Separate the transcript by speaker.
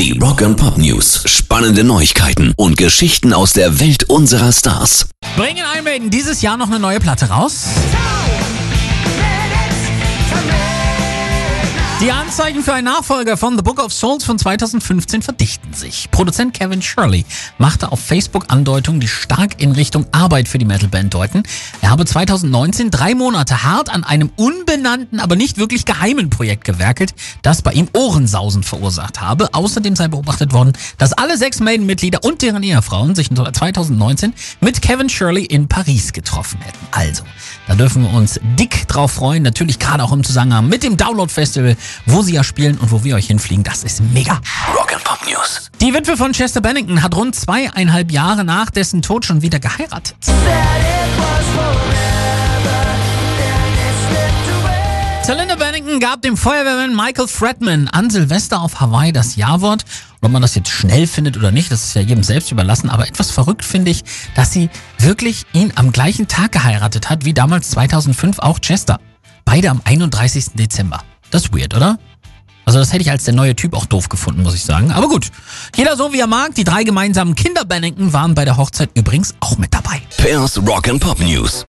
Speaker 1: Die Rock and Pop News. Spannende Neuigkeiten und Geschichten aus der Welt unserer Stars.
Speaker 2: Bringen Iron Maiden dieses Jahr noch eine neue Platte raus? Die Anzeichen für einen Nachfolger von The Book of Souls von 2015 verdichten sich. Produzent Kevin Shirley machte auf Facebook Andeutungen, die stark in Richtung Arbeit für die Metalband deuten. Er habe 2019 drei Monate hart an einem unbenannten, aber nicht wirklich geheimen Projekt gewerkelt, das bei ihm Ohrensausen verursacht habe. Außerdem sei beobachtet worden, dass alle sechs Maiden-Mitglieder und deren Ehefrauen sich 2019 mit Kevin Shirley in Paris getroffen hätten. Also, da dürfen wir uns dick drauf freuen. Natürlich gerade auch im Zusammenhang mit dem Download-Festival wo sie ja spielen und wo wir euch hinfliegen. Das ist mega.
Speaker 1: Rock and Pop News.
Speaker 2: Die Witwe von Chester Bennington hat rund zweieinhalb Jahre nach dessen Tod schon wieder geheiratet. Celinda Bennington gab dem Feuerwehrmann Michael Fredman an Silvester auf Hawaii das Ja-Wort. Ob man das jetzt schnell findet oder nicht, das ist ja jedem selbst überlassen. Aber etwas verrückt finde ich, dass sie wirklich ihn am gleichen Tag geheiratet hat, wie damals 2005 auch Chester. Beide am 31. Dezember. Das ist weird, oder? Also das hätte ich als der neue Typ auch doof gefunden, muss ich sagen. Aber gut, jeder so wie er mag. Die drei gemeinsamen Kinder Bennington waren bei der Hochzeit übrigens auch mit dabei.
Speaker 1: Pairs Rock and Pop News.